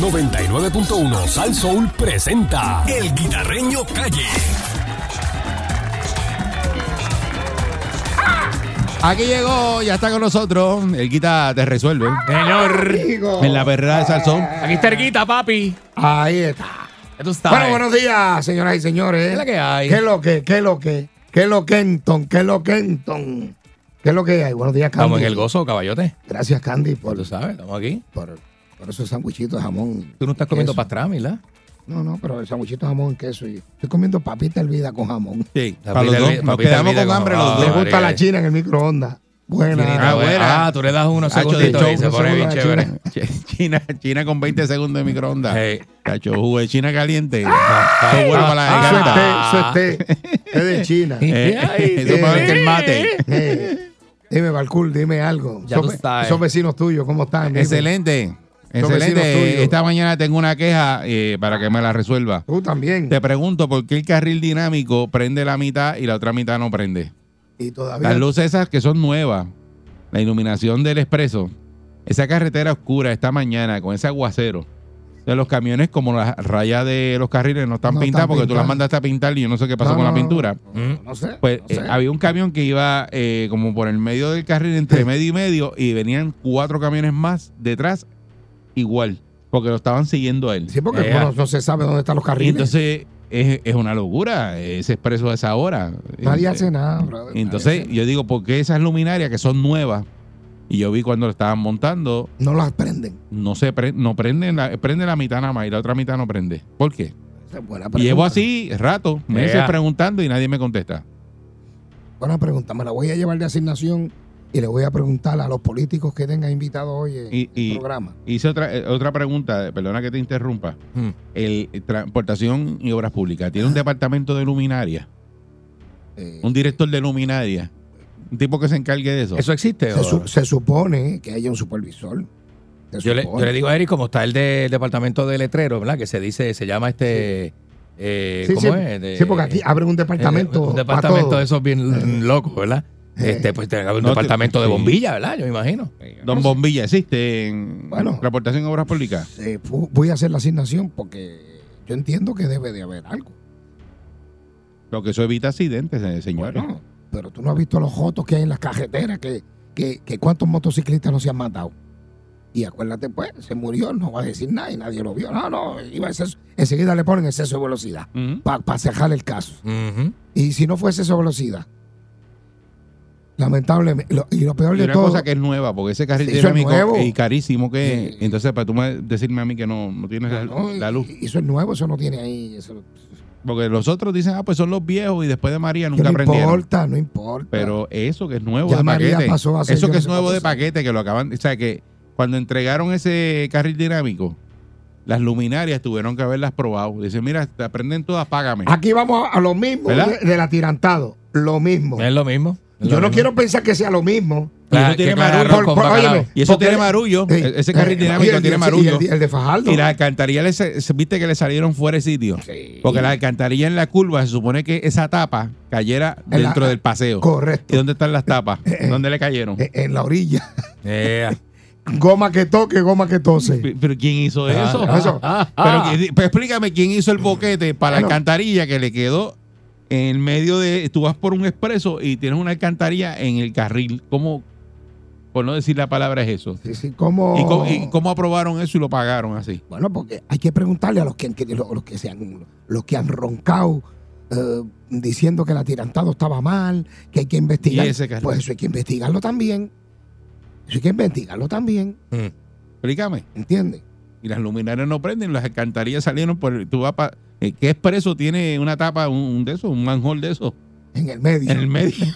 99.1 Sal Soul presenta El Guitarreño Calle. Aquí llegó, ya está con nosotros. El Guita te resuelve. Señor. En la perrera de Salsón. Aquí está Erguita, papi. Ahí está. Ya tú estás. Bueno, buenos días, señoras y señores. ¿Qué es la que hay? ¿Qué es lo que? ¿Qué es lo que? ¿Qué es lo Kenton? ¿Qué es lo Kenton? ¿Qué es lo que hay? Buenos días, Candy. Estamos en el gozo, caballote. Gracias, Candy, por, Tú sabes, estamos aquí. por, por esos sandwichitos de jamón. Tú no estás comiendo Queso. pastrami, ¿verdad? No, no, pero el sandwichito de jamón y queso. y- Estoy comiendo papita hervida con jamón. Sí, para los dos. Nos papita quedamos con con- hambre Ah, los Me dos. vale. gusta la china en el microondas. Buena. Chinita, Ah, buena. Ah, tú le das unos segunditos y se pone bien chévere. china. China, China con 20 segundos de microondas. Hey. Cacho, jugo de China caliente. Ah, Eso es bueno para la Eso es té, eso es té. Es de China. Eh, Ay, Eso es para que el mate. Eh, dime, Balcool, dime algo. Ya tú sabes. Esos vecinos tuyos, ¿cómo están? Excelente. Excelente. Esta mañana tengo una queja eh, para que me la resuelva. Tú también. Te pregunto por qué el carril dinámico prende la mitad y la otra mitad no prende. Y todavía. Las luces esas que son nuevas, la iluminación del expreso, esa carretera oscura esta mañana con ese aguacero. De los camiones, como las rayas de los carriles no están No pintadas porque tú las mandaste a pintar y yo no sé qué pasó No, con la pintura. No sé. Pues sé. eh, había un camión que iba eh, como por el medio del carril, entre medio y medio, y venían cuatro camiones más detrás igual, porque lo estaban siguiendo a él. Sí, porque Eh, no, no se sabe dónde están los Y carriles. entonces es, es una locura ese expreso a esa hora. Nadie Eh, hace nada, brother. Entonces yo digo, ¿por qué esas luminarias que son nuevas? Y yo vi cuando lo estaban montando. No las prenden. no se pre- no prenden la, prende la mitad nada más y la otra mitad no prende. ¿Por qué? Y llevo así rato, meses Ea. preguntando y nadie me contesta. Buena pregunta. Me la voy a llevar de asignación y le voy a preguntar a los políticos que tengan invitados hoy en Y- y- el programa. Hice otra, eh, otra pregunta, eh, perdona que te interrumpa. Mm. El eh, Transportación y Obras Públicas tiene un departamento de luminaria, Eh, un director de luminaria, un tipo que se encargue de eso. ¿Eso existe? se, o- su- se supone que haya un supervisor. Yo le, supone. yo le digo a Eric, como está el del departamento de letrero, ¿verdad? Que se dice, se llama este. eh, Sí, ¿Cómo sí, es? De- sí, porque aquí abren un departamento. eh, un pa' departamento de esos bien locos, ¿verdad? Eh. Este, pues tiene que haber un No, te- departamento de sí. bombilla, ¿verdad? Yo me imagino. Don Bombilla existe en Bueno. Transportación y Obras Públicas. Eh, fu- voy a hacer la asignación porque yo entiendo que debe de haber algo. Lo que eso evita accidentes, eh, señores. Bueno, pero tú no has visto los jotos que hay en las carreteras, que, que, que cuántos motociclistas no se han matado. Y acuérdate, pues, se murió, no va a decir nada y nadie lo vio. No, no, iba a exceso- enseguida le ponen exceso de velocidad Ujú. para cerrar el caso. Ujú. Y si no fue exceso de velocidad, lamentablemente, lo- y lo peor Y de una todo, cosa que es nueva, porque ese carril es dinámico nuevo. y carísimo que es. Sí. Entonces, para tú me- decirme a mí que no, no tienes la, no, la luz. eso es nuevo, eso no tiene ahí. Eso, Porque los otros dicen, ah, pues son los viejos y después de María nunca no aprendieron. importa, no importa. Pero eso que es nuevo Ya de María paquete. pasó eso que no es nuevo de paquete, que lo acaban. O sea, que cuando entregaron ese carril dinámico, las luminarias tuvieron que haberlas probado. Dicen, mira, te aprenden todas, págame. Aquí vamos a, lo mismo del atirantado. Lo mismo. Es lo mismo. Yo no quiero pensar que sea lo mismo. Y eso tiene marullo. Por- Y eso porque- tiene marullo. Sí. Ese carril Eh, dinámico el- tiene marullo. Y el, de Fajardo. Y las alcantarillas, les- viste que le salieron fuera de sitio. Sí. Porque las alcantarillas en la curva se supone que esa tapa cayera En la- dentro del paseo. Correcto. ¿Y dónde están las tapas? Eh, eh. ¿Dónde le cayeron? Eh, En la orilla. Eh, Goma que toque, goma que tose. ¿Pero quién hizo Ah, eso? ah, eso. Pero, que- explícame quién hizo el boquete para la alcantarilla que le quedó en medio de. Tú vas por un expreso y tienes una alcantarilla en el carril. ¿Cómo, por no decir la palabra, es eso? Sí, sí, ¿cómo? ¿Y, cómo, y cómo aprobaron eso y lo pagaron así? Bueno, porque hay que preguntarle a los que, los, que, se han, los que han roncado eh, diciendo que el atirantado estaba mal, que hay que investigar. ¿Y ese carril? Pues eso hay que investigarlo también. Eso hay que investigarlo también. mm. Explícame. ¿Entiendes? Y las luminarias no prenden, las alcantarillas salieron por. Tú vas pa- eh, ¿Qué expreso tiene una tapa, un, un de esos, un manhole de esos, En el medio. en el medio?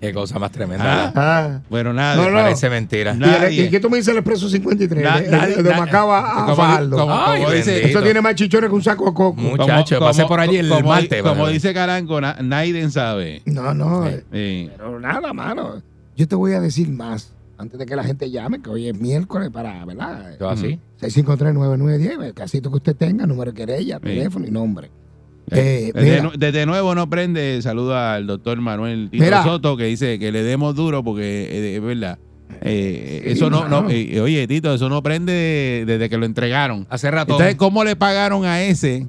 Qué cosa más tremenda. Ah. Ah. Bueno, nada. No, no. Parece mentira. ¿Y, el- Nadie. ¿Y qué tú me dices el expreso 53? Na- de, de- de na- Macaba a como- Fajardo. como- Ay, como dice- bendito. Eso tiene más chichones que un saco de coco. Muchacho, pasé por allí el como, martes. Como dice Caranco, na- Naiden sabe. No, no. Sí. Eh, Pero nada, mano. Yo te voy a decir más. Antes de que la gente llame, que hoy es miércoles para, ¿verdad? Yo así. 653-9910, el casito que usted tenga, número de querella, teléfono y nombre. Eh, desde, nu- desde nuevo no prende. Saluda al doctor Manuel Tito Mira. Soto que dice que le demos duro porque eh, es verdad. Eh, eso no, no eh, oye, Tito, eso no prende desde que lo entregaron. Hace rato. Entonces, ¿cómo le pagaron a ese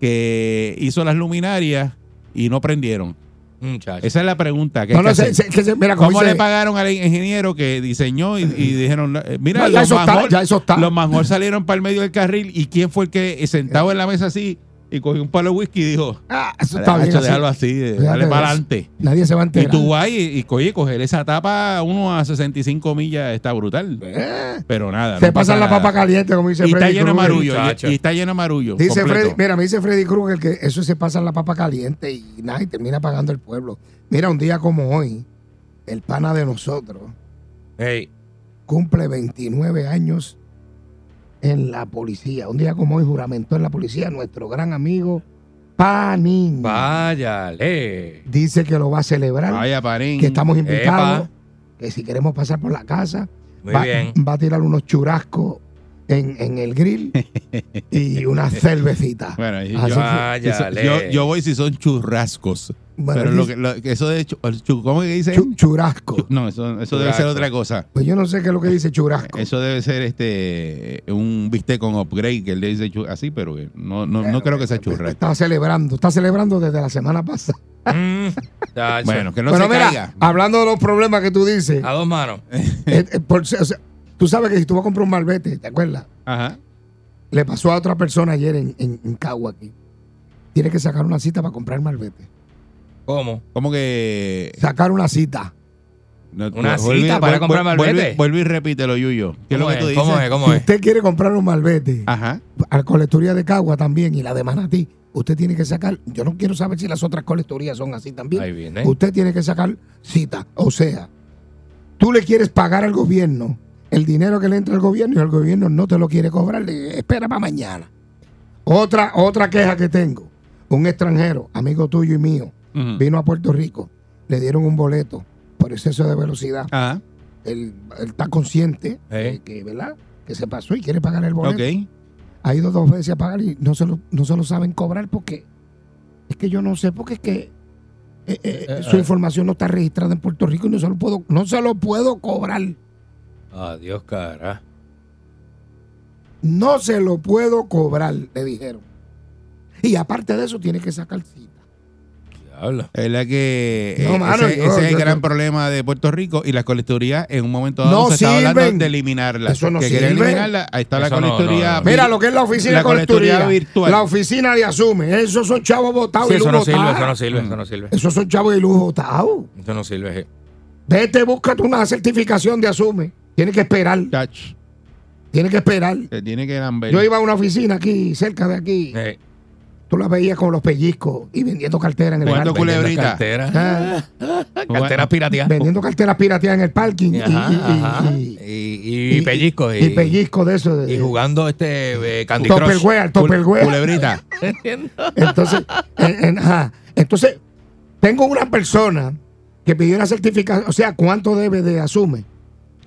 que hizo las luminarias y no prendieron? Muchacho. Esa es la pregunta. Que No, no, que se- hacer. se- que se- mira, como ¿Cómo le pagaron al ingeniero que diseñó y, y dijeron, eh, mira, No, ya los, eso está, manjol, ya eso está. los manjol salieron para el medio del carril y quién fue el que sentado en la mesa así y cogió un palo de whisky y dijo, Ah, eso está "Hacho, bien. así. déjalo así, Fíjate dale para adelante. Nadie se va a Y enterar. tú vas y, y coge, coger esa tapa uno a 65 millas está brutal. Eh, Pero nada. se no pasan pasa la nada. papa caliente, como dice Y está Freddy lleno de marullo. Y, y está lleno de marullo. Dice. Freddy, mira, me dice Freddy Krueger que eso se pasa en la papa caliente y nada, y termina pagando el pueblo. Mira, un día como hoy, el pana de nosotros Ey, cumple 29 años en la policía. Un día como hoy juramentó en la policía nuestro gran amigo Panín. váyale. Dice que lo va a celebrar, Vaya, parín. que estamos invitados, Epa. que si queremos pasar por la casa, Muy va, bien. va a tirar unos churrascos en, en el grill y una cervecita. Bueno, y Así yo, que- Váyale. yo, yo voy si son churrascos. Bueno, pero lo dice- que, lo- que eso de chu- chu- ¿cómo que dice? chu- churrasco. Chu- No, eso, eso debe ser Churrasco. otra cosa. Pues yo no sé qué es lo que dice churrasco. Eso debe ser este un bistec con upgrade que él le dice chu- así, pero que no, no, no creo que sea churrasco. Está celebrando, está celebrando desde la semana pasada. Mm. Bueno, que no Pero se mira, caiga. hablando de los problemas que tú dices, A dos manos. eh, eh, por- o sea, tú sabes que si tú vas a comprar un malvete, ¿te acuerdas? Ajá. Le pasó a otra persona ayer en, en, en Cagua aquí. Tiene que sacar una cita para comprar malvete. ¿Cómo? Como que Sacar una cita. no- Una no, vuelve- cita para vuelve- comprar vuelve- malvete. Vuelve y repítelo, Yuyo. ¿Qué es lo ¿Cómo que tú es? dices? ¿Cómo es? ¿Cómo Si es? usted quiere comprar un malvete Ajá. a la colecturía de Cagua también y la de Manatí, usted tiene que sacar. Yo no quiero saber si las otras colecturías son así también. Ahí viene. Usted tiene que sacar cita. O sea, tú le quieres pagar al gobierno el dinero que le entra al gobierno y el gobierno no te lo quiere cobrar. le- espera para mañana. Otra, otra queja que tengo. Un extranjero, amigo tuyo y mío, vino a Puerto Rico, le dieron un boleto por exceso de velocidad. Ajá. Él, él está consciente Eh. de que, ¿verdad? que se pasó y quiere pagar el boleto. Ok. Ha ido dos veces a pagar y no se lo, no se lo saben cobrar porque es que yo no sé, porque es que eh, eh, Eh, su información no está registrada en Puerto Rico y no se lo puedo, no se lo puedo cobrar. Adiós, cara. No se lo puedo cobrar, le dijeron. Y aparte de eso, tiene que sacar cita. Diablo. Es la que No, eh, mano, ese, yo- ese es el yo- gran problema de Puerto Rico y la colecturía en un momento dado No se estaba hablando sirven. de eliminarla. Eso no que quiere sirve. eliminarla, ahí está la Eso colecturía. no, no. Mira lo que es la oficina La de colecturía. virtual. La oficina de Asume. Esos son chavos votados Sí, y eso luz no sirve, eso no sirve, eso no sirve. Esos son chavos de luz votados. Eso no sirve. eh. Vete, búscate una certificación de Asume. Tiene que esperar. Chach, Tiene que esperar. que tiene que lamber. Yo iba a una oficina aquí, cerca de aquí. Eh, Tú la veías con los pellizcos y vendiendo cartera en el parking. culebrita. Cartera. Ah, Cartera pirateada. vendiendo carteras pirateadas en el parking. y- Ajá, y, y- ajá. y- Y, y, pellizcos. Y, pellizco de eso. De, Y jugando este eh, Candy Crush. Topperware, Topperware. Culebrita. Entonces, en- en- ajá. Entonces, tengo una persona que pidió una certificación, o sea, ¿cuánto debe de asume?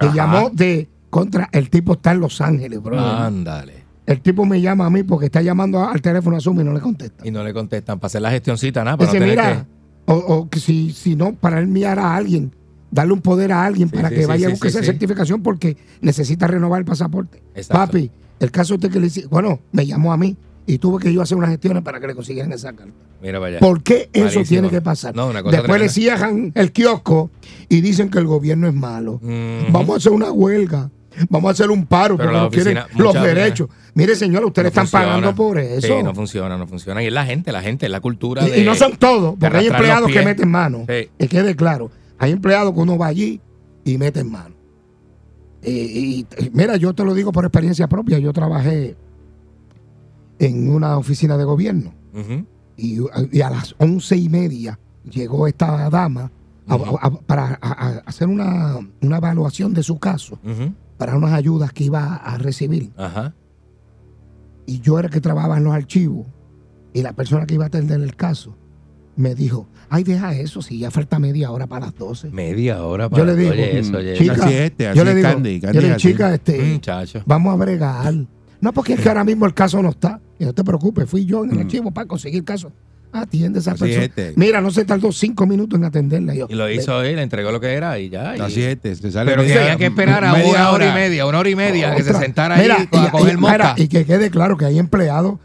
Ajá. llamó de contra, el tipo está en Los Ángeles, bro. Ándale. El tipo me llama a mí porque está llamando al teléfono asume y no le contesta. Y no le contestan para hacer la gestioncita, nada. Para Dice, no tener mira, o, o que si, si no, para enviar a alguien, darle un poder a alguien Sí, para sí, que sí, vaya a buscar esa certificación porque necesita renovar el pasaporte. Exacto. Papi, el caso este que le hice, bueno, me llamó a mí y tuve que yo hacer unas gestiones para que le consiguieran esa carta. Mira, vaya. ¿Por qué eso Malísimo. tiene que pasar? No, una cosa Después le tremenda. cierran el kiosco y dicen que el gobierno es malo. Mhm. Vamos a hacer una huelga. Vamos a hacer un paro Pero porque no quieren los derechos. Mire, señor, ustedes No están funciona. pagando por eso. Sí, no funciona, no funciona. Y es la gente, la gente, es la cultura Y- de. y, no son todos, porque hay empleados que meten mano. Sí. Que quede claro. Hay empleados que uno va allí y meten mano. Y, y mira, yo te lo digo por experiencia propia. Yo trabajé en una oficina de gobierno y, y a las once y media llegó esta dama a- Ujú. a- para a- a hacer una, una evaluación de su caso para unas ayudas que iba a recibir. Ajá. Y yo era el que trabajaba en los archivos y la persona que iba a atender el caso me dijo, ay, deja eso, si ya falta media hora para las 12. Media hora Yo para. le digo, Oye, eso, oye. chica, Así es este, así yo le digo, Candy, Candy yo le digo, es así. chica, este, vamos a bregar. No, porque es que ahora mismo el caso no está. Y no te preocupes, fui yo en el Mm. archivo para conseguir el caso. Atiende a esa Así persona. este. Mira, no se tardó cinco minutos en atenderla. Yo, Y lo hizo él, le entregó lo que era y ya. y- Así es este. Se sale Pero media- tenía que esperar a una hora y media, una hora y media, que se sentara ahí a y- coger y- mosca. mira, y que quede claro que hay empleados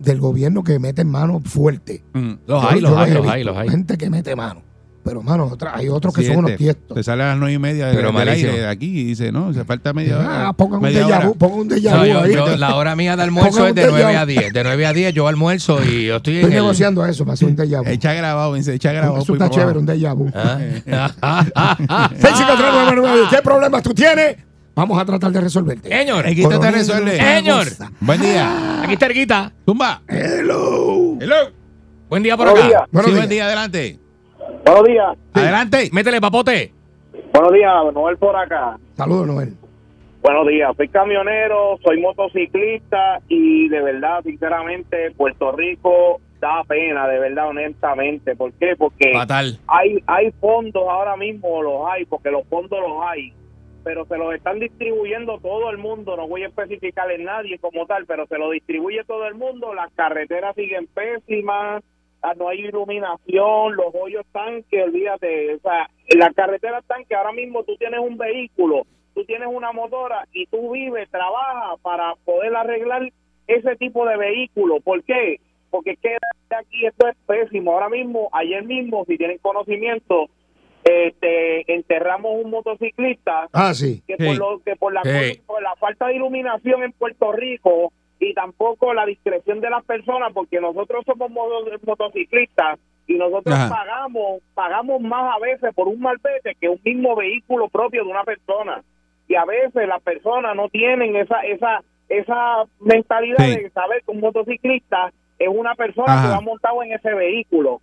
del gobierno que meten mano fuerte. Mm. Los Yo- hay, yo los hay, los hay, los hay. Gente que mete mano. Pero, mano, otra- hay otros que son unos tiestos. Se sale a las nueve y media Pero del aire de aquí y dice, no, se falta media hora. Ah, pongan un déjà vu, pongan un déjà No, vu yo- ahí. yo- la hora mía de almuerzo es de 9 a. 10. De 9 a 10 yo almuerzo y yo estoy en Estoy el... negociando eso para hacer un déjà vu. Echa grabado, dice, echa grabado. Eso está chévere, un déjà vu. Ah. 65399, ¿Qué problemas tú tienes? Vamos a tratar de resolverte. Señor, El Guita te resuelve. Señor. Buen día. aquí está el Guita. Tumba. Hello. Hello. Buen día por acá. buen día, adelante. Buenos días. Adelante. Métele papote. Buenos días, Noel por acá. Saludos, Noel. Buenos días, soy camionero, soy motociclista y de verdad, sinceramente, Puerto Rico da pena, de verdad, honestamente. ¿Por qué? Porque Fatal. hay, hay fondos ahora mismo, los hay, porque los fondos los hay, pero se los están distribuyendo todo el mundo. No voy a especificar en nadie como tal, pero se lo distribuye todo el mundo. Las carreteras siguen pésimas, no hay iluminación, los hoyos están que olvídate. O sea, las carreteras están que ahora mismo tú tienes un vehículo, tú tienes una motora y tú vives, trabajas para poder arreglar ese tipo de vehículo. ¿Por qué? Porque es que aquí esto es pésimo. Ahora mismo, ayer mismo, si tienen conocimiento, este, enterramos un motociclista Ah, sí. que Sí. por lo que por la Sí. por la falta de iluminación en Puerto Rico y tampoco la discreción de las personas porque nosotros somos moto- motociclistas y nosotros Ajá. pagamos pagamos más a veces por un malvete que un mismo vehículo propio de una persona y a veces las personas no tienen esa esa esa mentalidad Sí. de saber que un motociclista es una persona Ajá. que va montado en ese vehículo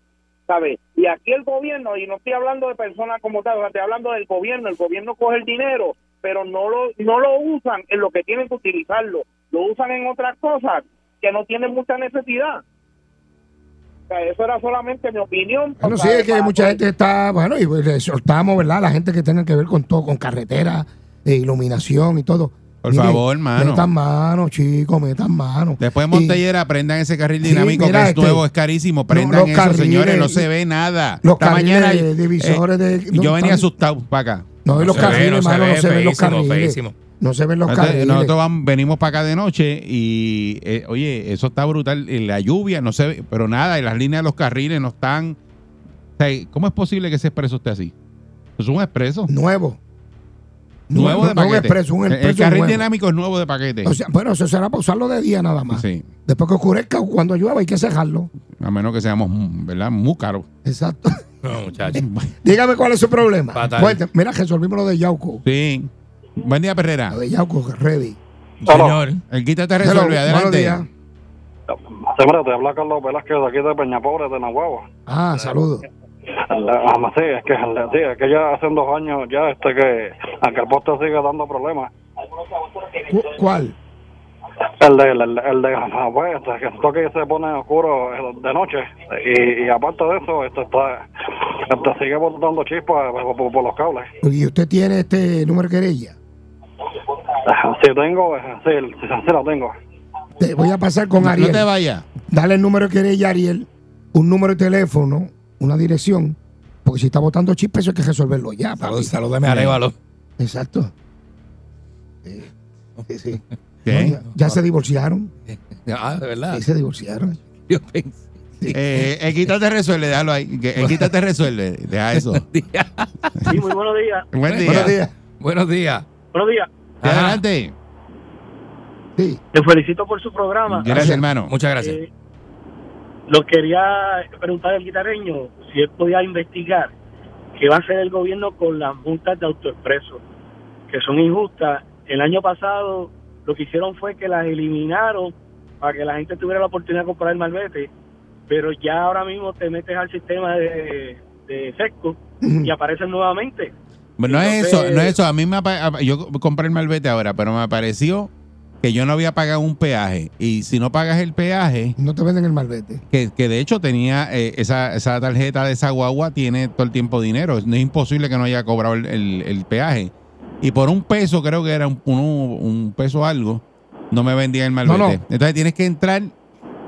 ¿sabes? Y aquí el gobierno, y no estoy hablando de personas como tal, o sea, estoy hablando del gobierno, el gobierno coge el dinero, pero no lo, no lo usan en lo que tienen que utilizarlo, lo usan en otras cosas que no tienen mucha necesidad. O sea, eso era solamente mi opinión. Bueno, sí, es que mucha gente está, bueno, y pues, le soltamos, ¿verdad? La gente que tenga que ver con todo, con carretera, eh, iluminación y todo. Por favor, mano. Metan mano, chicos, metan mano. Después de Y Montellera, prendan ese carril Sí, dinámico mira, que es este, nuevo, es carísimo. Prendan los eso, carriles- señores, no se ve nada. los Esta carriles mañana, divisores eh, no yo venía están- asustado para acá. No, y los se ve, carriles, no se mano, ve, no se ven los carriles. feísimo. No se ven los Entonces, carriles. nosotros vamos- venimos para acá de noche y, eh, oye, eso está brutal. Y La lluvia, no se ve, pero nada, y las líneas de los carriles no están. O sea, ¿Cómo es posible que ese expreso esté así? Es un expreso. Nuevo. Nuevo de no un paquete. expreso, un El- expreso el carril nuevo. dinámico es nuevo de paquete. O sea, bueno, eso será para usarlo de día nada más. sí. Después que oscurezca o cuando llueva hay que cejarlo. A menos que seamos, ¿verdad? Muy caros. Exacto. No, muchachos. Dígame cuál es su problema. Fatal. Mira, resolvimos lo de Yauco. Sí. Buen día, Perrera. De Yauco, ready. Señor. El quita te Hello, resuelve. buenos Adelante. días. Sí, mira, te habla Carlos Velázquez de aquí de Peñapobre, de Nahuatl. Ah, saludos. Ah, sí, es que, sí, es que ya hace dos años ya este que, aunque el poste sigue dando problemas, Cu- ¿Cuál? el de, el, el de pues, este, que esto que se pone oscuro de noche y, y aparte de eso, este está, este sigue botando chispas por, por- por los cables. ¿Y usted tiene este número de querella? Si tengo, eh, sí, sí, sí la tengo. Te voy a pasar con No, no Ariel. te vayas. Dale el número querella a Ariel, un número de teléfono, una dirección, porque si está botando chispas eso hay que resolverlo ya. Salud, salúdame a Arévalo. Exacto. Sí, sí, sí. ¿Qué? No, ya, ya se divorciaron. Ah, de verdad. Sí, se divorciaron. Yo pensé. Eh, el quita te resuelve, déjalo ahí. Que El quita te resuelve. Deja eso. Sí, muy buenos días. Buen día. Buenos días. Buenos días. Buenos días. Ajá. Adelante. Sí. Te felicito por su programa. Gracias, hermano. Muchas gracias. Eh, lo quería preguntar al guitarreño si él podía investigar qué va a hacer el gobierno con las multas de autoexpreso, que son injustas. El año pasado lo que hicieron fue que las eliminaron para que la gente tuviera la oportunidad de comprar el malvete, pero ya ahora mismo te metes al sistema de, de sesco y aparecen nuevamente. Bueno, no es eso, no es eso. A mí me yo compré el malvete ahora, pero me pareció que yo no había pagado un peaje. Y si no pagas el peaje, No te venden el malvete. que, que de hecho tenía eh, esa, esa tarjeta de esa guagua, tiene todo el tiempo dinero. No es imposible que no haya cobrado el, el- el peaje. Y por un peso, creo que era un, un, un peso algo, no me vendía el malvete. No, no. Entonces tienes que entrar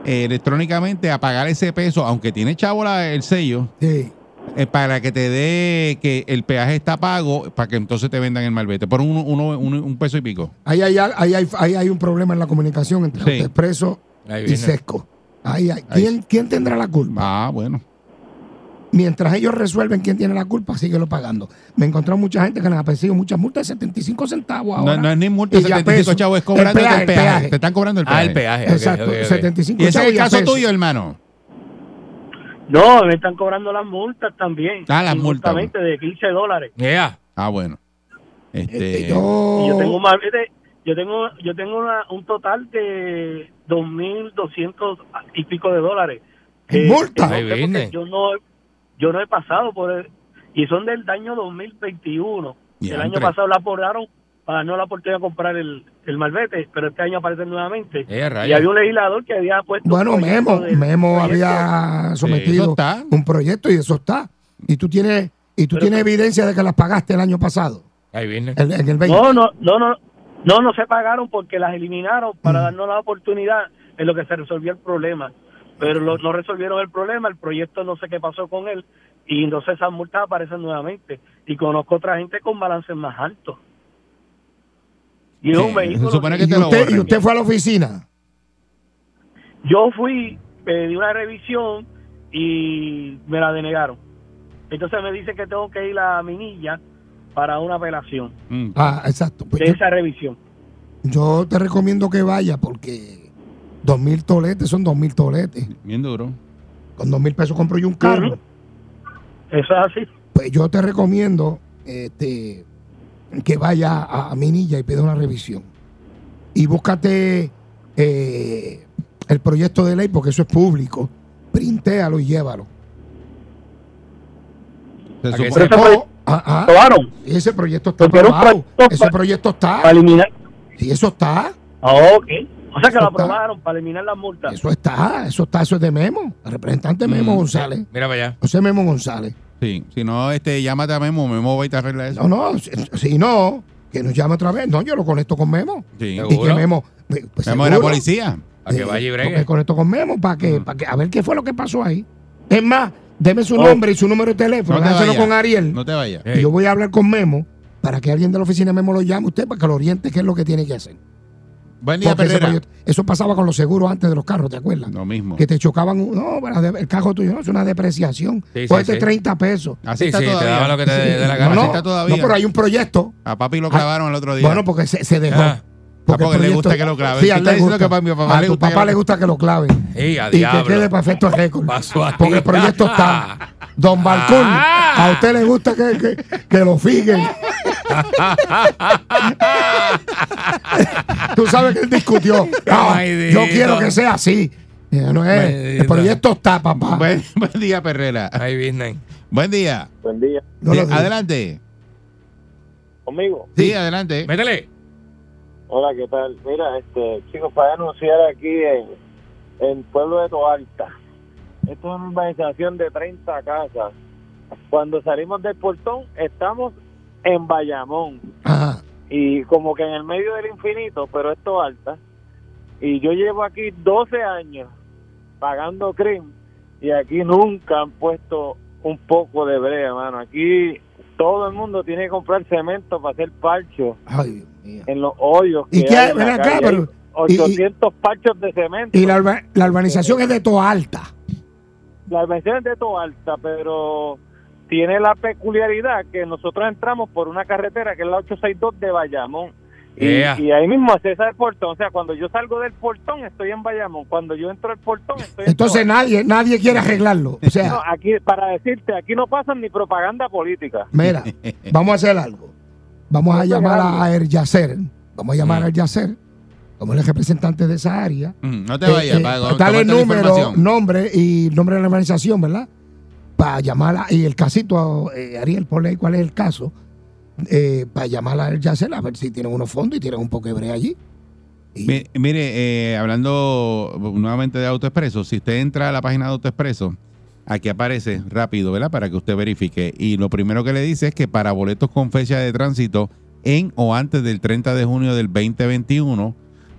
eh, electrónicamente a pagar ese peso, aunque tiene chavo la- el sello, Sí. Eh, para que te dé que el peaje está pago, para que entonces te vendan el malvete, por un, uno- un, un peso y pico. Ahí hay, ahí, hay, ahí hay un problema en la comunicación entre Sí. Autoexpreso Ahí y. Sesco. Ahí hay. ¿Quién, ¿Quién tendrá la culpa? Ah, bueno. Mientras ellos resuelven quién tiene la culpa, síguelo pagando. Me encontré mucha gente que les ha perseguido muchas multas de 75 centavos ahora. No, no es ni multa, Y ya 75 peso. chavos, es cobrando el peaje, peaje, el peaje. Te están cobrando el peaje. Ah, el peaje. Exacto, ok, ok. 75 Y ese es el caso peso. tuyo, hermano. No, me están cobrando las multas también. Ah, las multas. De 15 dólares. Yeah. Ah, bueno. Este, Este, yo, Y yo tengo un malvete- yo tengo yo tengo una- un total de 2.200 y pico de dólares. ¿En multa? no Ahí sé porque viene. Yo no, yo no he pasado por el, y son del año 2021. El Diantre. año pasado la aportaron para no la oportunidad de comprar el, el malvete, pero este año aparece nuevamente. Eh, y había un legislador que había puesto bueno, Memo, Memo había sometido un proyecto y eso está. Y tú tienes, y tú Pero- tienes evidencia de que las pagaste el año pasado, Ahí viene. en, en el 20. No, no, no, no, no, no se pagaron porque las eliminaron para Mm. darnos la oportunidad en lo que se resolvió el problema. Pero lo- no resolvieron el problema, el proyecto no sé qué pasó con él y entonces esas multas aparecen nuevamente. Y conozco otra gente con balances más altos. Y es Sí, un vehículo. se supone que- que y, lo usted, y borren. usted fue a la oficina. Yo fui, pedí una revisión y me la denegaron. Entonces me dice que tengo que ir a Minilla para una apelación Mm. Ah, exacto. Pues de yo, esa revisión. yo te recomiendo que vaya porque dos mil toletes son dos mil toletes. Bien duro. Con dos mil pesos compro yo un carro. Eso es así. Pues yo te recomiendo este, que vaya a, a Minilla y pida una revisión. Y búscate eh, el proyecto de ley, porque eso es público. Printéalo y llévalo. Se ¿A que supone- Pero ese ah, Probaron ese proyecto está aprobado. proyecto Ese proyecto para está. eliminar. Sí, eso está. Ah, ok. O sea que Eso lo está. aprobaron para eliminar las multas. Eso está. Eso está. Eso es de Memo. El representante Memo Mm. González. Mira para allá. José Memo González. Sí, si no, este, llámate a Memo, Memo va y te arregla eso. No, no. Si, si no, que nos llame otra vez. No, yo lo conecto con Memo. Sí. Y que Memo. pues, Memo era seguro. policía. A que Eh, vaya y Me bregue. conecto con Memo para que, Mm. para que a ver qué fue lo que pasó ahí. Es más, deme su Oh. nombre y su número de teléfono, No te dáselo vayas. con Ariel. No te vayas. Ey. Y yo voy a hablar con Memo para que alguien de la oficina de Memo lo llame a usted para que lo oriente qué es lo que tiene que hacer. Buen día, Perrera. eso pasaba con los seguros antes de los carros, ¿te acuerdas? Lo mismo. Que te chocaban, un- no, de- el carro tuyo no es una depreciación. Sí, sí, sí. 30 pesos. Así Sí, está sí, te todavía. daban lo que te dé la No, gana. Así no, está todavía. no, pero hay un proyecto. A papi lo clavaron el otro día. Bueno, porque se, se dejó. Ah. Ah, porque le gusta que lo claven. Sí, a él estás le diciendo gusta. que a mi papá a le tu gusta papá le gusta que lo claven. A Y que quede perfecto el récord. Porque el proyecto está. Don Balcón, Ah. a usted le gusta que, que, que lo figuen. Tú sabes que él discutió. No, yo quiero que sea así. No es, el proyecto está, papá. Buen, buen día, Perrera. Ahí viene. Buen día. Buen día. No Sí, adelante. Conmigo. Sí, adelante. Métele. Hola, ¿qué tal? Mira, este, chicos, para anunciar aquí en, en Pueblo de Toalta. Esto es una urbanización de 30 casas. Cuando salimos del portón, estamos en Bayamón. Ajá. Y como que en el medio del infinito, pero esto alta. Y yo llevo aquí 12 años pagando CRIM y aquí nunca han puesto un poco de brea, mano. Aquí todo el mundo tiene que comprar cemento para hacer parchos Ay. En los hoyos. ¿Y que qué? hay en la acá, calle. pero- Hay y- y- 800 parchos de cemento. Y la, urba- la urbanización es de Toa Alta. La urbanización es de Toalta, pero tiene la peculiaridad que nosotros entramos por una carretera que es la 862 de Bayamón. Y, Yeah. y ahí mismo es el portón. O sea, cuando yo salgo del portón, estoy en Bayamón. Cuando yo entro al portón, estoy en Entonces Toalta. nadie, nadie quiere arreglarlo. O No, sea, aquí, para decirte, aquí no pasan ni propaganda política. mira, vamos a hacer algo. Vamos a llamar gracias. a El Yacer. Vamos a llamar Mm. a El Yacer, como es representante de esa área. Mm, No te Eh, vayas. eh, para dale tomarte el número, nombre y nombre de la organización, ¿verdad? Para llamarla, y el casito, eh, Ariel, ponle ahí cuál es el caso, eh, para llamarla a El Yacer a ver si tienen unos fondos y tienen un poco de brea allí. Y- Mi- Mire, eh, hablando nuevamente de AutoExpreso, si usted entra a la página de AutoExpreso, aquí aparece rápido, ¿verdad? Para que usted verifique. Y lo primero que le dice es que para boletos con fecha de tránsito en o antes del 30 de junio del 2021,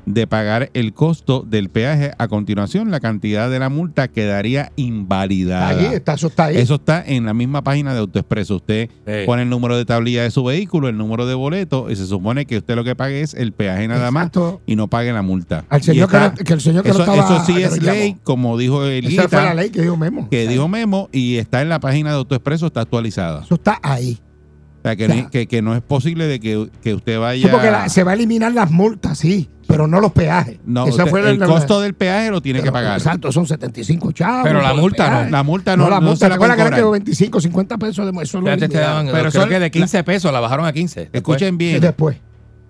de pagar el costo del peaje. A continuación, la cantidad de la multa quedaría invalidada. Ahí está, eso está ahí. Eso está en la misma página de AutoExpreso. Usted Sí. pone el número de tablilla de su vehículo, el número de boleto, y se supone que usted lo que pague es el peaje nada Exacto. más y no pague la multa. Al señor está- que el señor que eso, estaba- eso sí es llamó. ley, como dijo el Esa fue la ley que dijo Memo. que dijo Memo, y está en la página de AutoExpreso, está actualizada. Eso está ahí. O sea, que, O sea, no, que, que no es posible de que, que usted vaya... Sí, porque la- se va a eliminar las multas, sí, pero no los peajes. No, Esa usted- fue la- el la- costo del peaje lo tiene pero, que pagar. Exacto, son 75 chavos. Pero la el multa no. peaje. La multa no, No, la no multa, se ¿te la acuerdas que pueden era que cobrar. 25, 50 pesos de eso te daban, Pero creo son- que de 15 pesos, la bajaron a 15. después. Escuchen Sí, bien, después.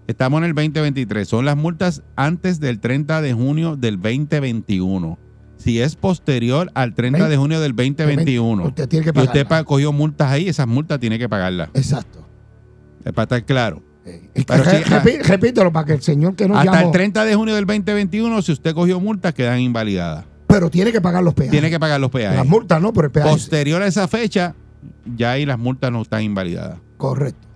estamos en el 2023. Son las multas antes del 30 de junio del 2021. Si es posterior al 30 de junio del 2021 Usted tiene que y pagar. usted cogió multas ahí, esas multas tiene que pagarlas. Exacto. Es para estar claro. Eh, y Pero re- sí, repi- repítelo para que el señor que nos Hasta llamó, el 30 de junio del 2021, si usted cogió multas, quedan invalidadas. pero tiene que pagar los peajes. Tiene que pagar los peajes. Las multas no, pero el peaje. Posterior a esa fecha, ya ahí las multas no están invalidadas. Correcto.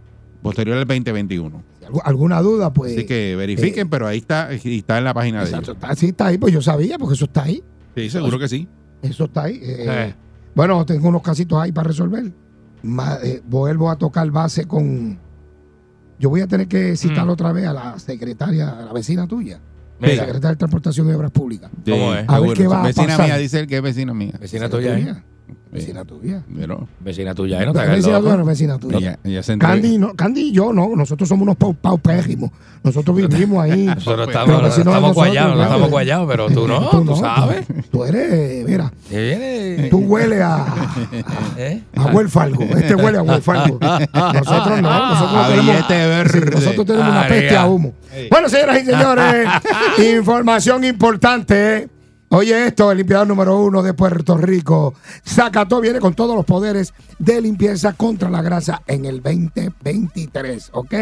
Posterior al 2021. Si algu- ¿Alguna duda? Pues. Así que verifiquen, pero ahí está, y está en la página de ellos. está, sí, está ahí, pues yo sabía, porque eso está ahí. Sí, seguro que sí. Eso está ahí. Eh, Eh. Bueno, tengo unos casitos ahí para resolver. Ma- eh, vuelvo a tocar base con. Yo voy a tener que citar Mm. otra vez a la secretaria, a la vecina tuya, Mira, la secretaria de Transportación y Obras Públicas. ¿Cómo es? A ver qué va a Vecina pasar. mía, dice él que es vecina mía. vecina tuya, ¿eh? Vecina tuya. Pero Vecina tuya, ¿eh? No te hagas Vecina tuya, no vecina tuya. ella, ella se entrega. Candy, no, Candy y yo, no. Nosotros somos unos pau, paupérrimos. Nosotros vivimos ahí. Nosotros Pero estamos, vecinos de estamos nosotros, guayados, no claro. estamos guayados, pero tú no, tú, sabes. Tú eres, mira, Que viene. tú hueles a, ¿Eh? a huelfalgo. Este huele a huelfalgo. Nosotros no. Nosotros A tenemos, billete verde. sí, nosotros tenemos una Ah, peste a humo. Bueno, señoras y señores, información importante. Oye esto, el limpiador número uno de Puerto Rico. Zacató viene con todos los poderes de limpieza contra la grasa en el 2023, ¿ok?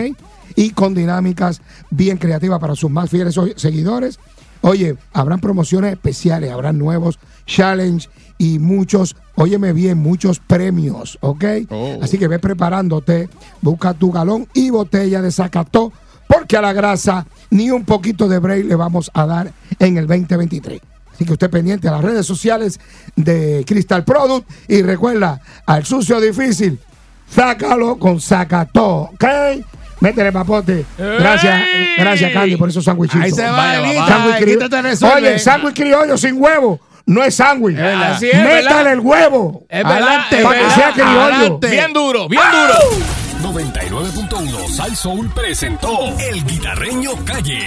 Y con dinámicas bien creativas para sus más fieles seguidores. Oye, habrán promociones especiales, habrán nuevos challenge y muchos, óyeme bien, muchos premios, ¿ok? Oh. Así que ve preparándote, busca tu galón y botella de Zacató, porque a la grasa ni un poquito de break le vamos a dar en el 2023. Así que usted pendiente a las redes sociales de Crystal Product y recuerda, al sucio difícil, sácalo con Zacató, ¿ok? Métele papote. Gracias, gracias Candy por esos sándwichitos. Ahí se va, Elita. Oye, sándwich criollo sin huevo no es sándwich. verdad. Así es, Métale ¿verdad? el huevo. Es verdad, Adelante, para que sea criollo. Adelante. Bien duro, bien duro. 99.1 Sal Soul presentó El Guitarreño Calle.